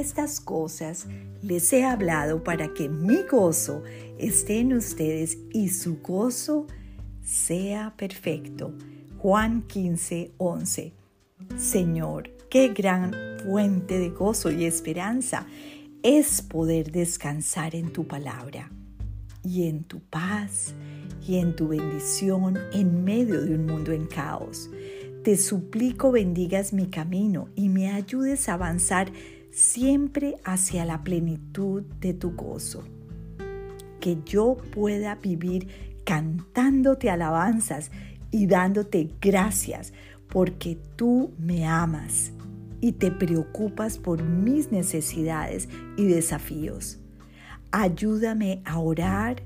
estas cosas les he hablado para que mi gozo esté en ustedes y su gozo sea perfecto. Juan 15, 11. Señor, qué gran fuente de gozo y esperanza es poder descansar en tu palabra y en tu paz y en tu bendición en medio de un mundo en caos. Te suplico bendigas mi camino y me ayudes a avanzar siempre hacia la plenitud de tu gozo. Que yo pueda vivir cantándote alabanzas y dándote gracias porque tú me amas y te preocupas por mis necesidades y desafíos. Ayúdame a orar,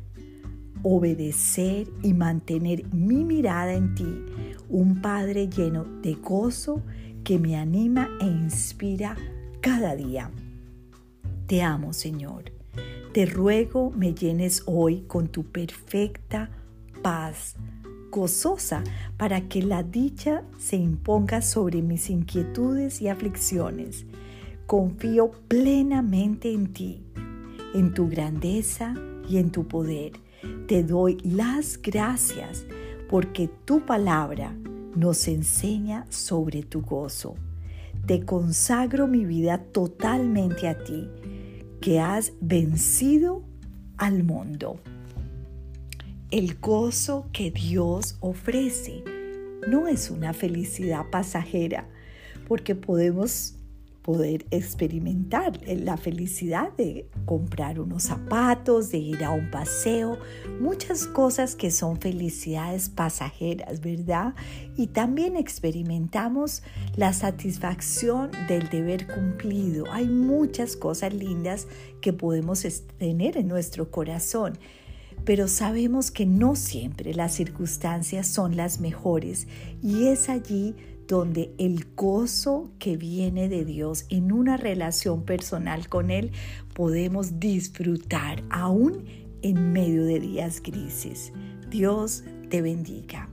obedecer y mantener mi mirada en ti, un Padre lleno de gozo que me anima e inspira cada día. Te amo, Señor. Te ruego me llenes hoy con tu perfecta paz gozosa para que la dicha se imponga sobre mis inquietudes y aflicciones. Confío plenamente en ti, en tu grandeza y en tu poder. Te doy las gracias porque tu palabra nos enseña sobre tu gozo. Te consagro mi vida totalmente a ti, que has vencido al mundo. El gozo que Dios ofrece no es una felicidad pasajera, porque podemos poder experimentar la felicidad de comprar unos zapatos, de ir a un paseo, muchas cosas que son felicidades pasajeras, ¿verdad? Y también experimentamos la satisfacción del deber cumplido. Hay muchas cosas lindas que podemos tener en nuestro corazón pero sabemos que no siempre las circunstancias son las mejores y es allí donde el gozo que viene de Dios en una relación personal con Él podemos disfrutar aún en medio de días grises. Dios te bendiga.